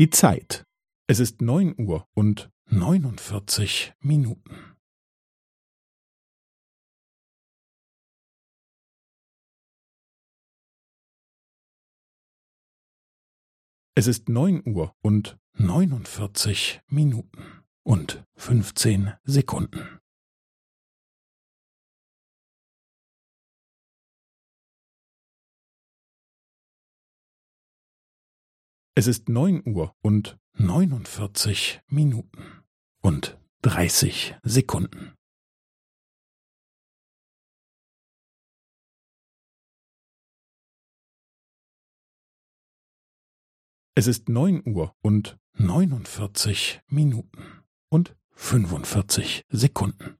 Die Zeit. Es ist neun Uhr und neunundvierzig Minuten. Es ist neun Uhr und neunundvierzig Minuten und fünfzehn Sekunden. Es ist neun Uhr und neunundvierzig Minuten und dreißig Sekunden. Es ist neun Uhr und neunundvierzig Minuten und fünfundvierzig Sekunden.